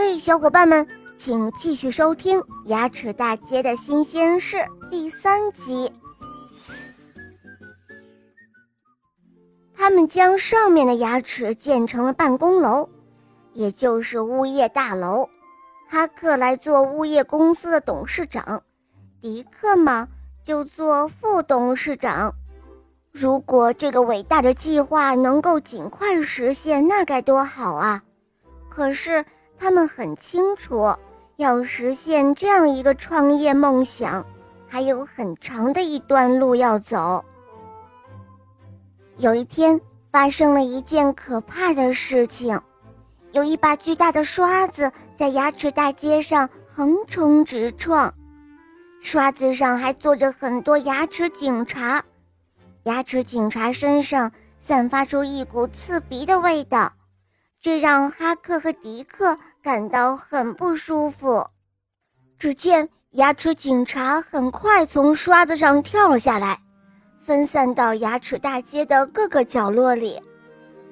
嘿，小伙伴们，请继续收听《牙齿大街的新鲜事》第三集。他们将上面的牙齿建成了办公楼，也就是物业大楼。哈克来做物业公司的董事长，迪克嘛就做副董事长。如果这个伟大的计划能够尽快实现，那该多好啊！可是他们很清楚，要实现这样一个创业梦想，还有很长的一段路要走。有一天，发生了一件可怕的事情，有一把巨大的刷子在牙齿大街上横冲直撞，刷子上还坐着很多牙齿警察。牙齿警察身上散发出一股刺鼻的味道，这让哈克和迪克感到很不舒服。只见牙齿警察很快从刷子上跳了下来，分散到牙齿大街的各个角落里。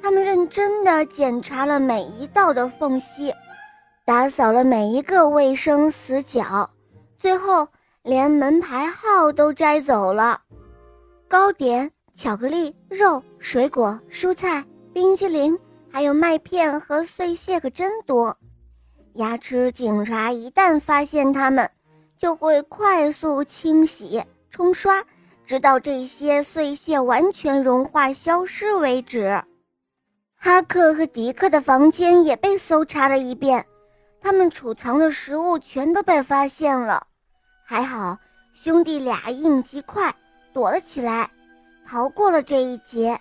他们认真地检查了每一道的缝隙，打扫了每一个卫生死角，最后连门牌号都摘走了。糕点、巧克力、肉、水果、蔬菜、冰激凌，还有麦片和碎屑可真多。牙齿警察一旦发现它们，就会快速清洗、冲刷，直到这些碎屑完全融化消失为止。哈克和迪克的房间也被搜查了一遍，他们储藏的食物全都被发现了。还好，兄弟俩应急快。躲了起来，逃过了这一劫。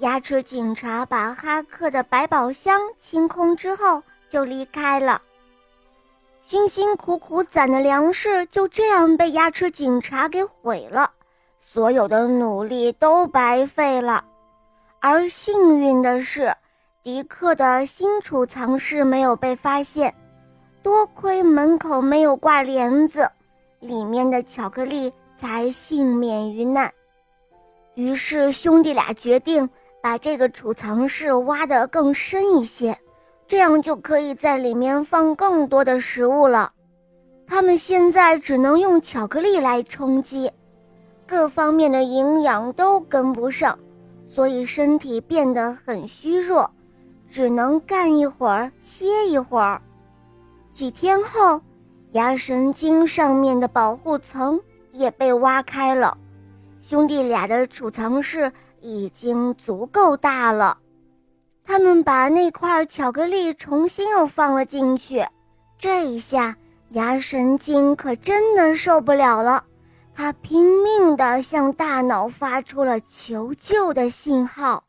牙齿警察把哈克的百宝箱清空之后，就离开了。辛辛苦苦攒的粮食就这样被牙齿警察给毁了，所有的努力都白费了。而幸运的是，迪克的新储藏室没有被发现，多亏门口没有挂帘子，里面的巧克力。才幸免于难。于是兄弟俩决定把这个储藏室挖得更深一些，这样就可以在里面放更多的食物了。他们现在只能用巧克力来充饥，各方面的营养都跟不上，所以身体变得很虚弱，只能干一会儿歇一会儿。几天后，牙神经上面的保护层。也被挖开了，兄弟俩的储藏室已经足够大了。他们把那块巧克力重新又放了进去，这一下牙神经可真的受不了了，他拼命地向大脑发出了求救的信号。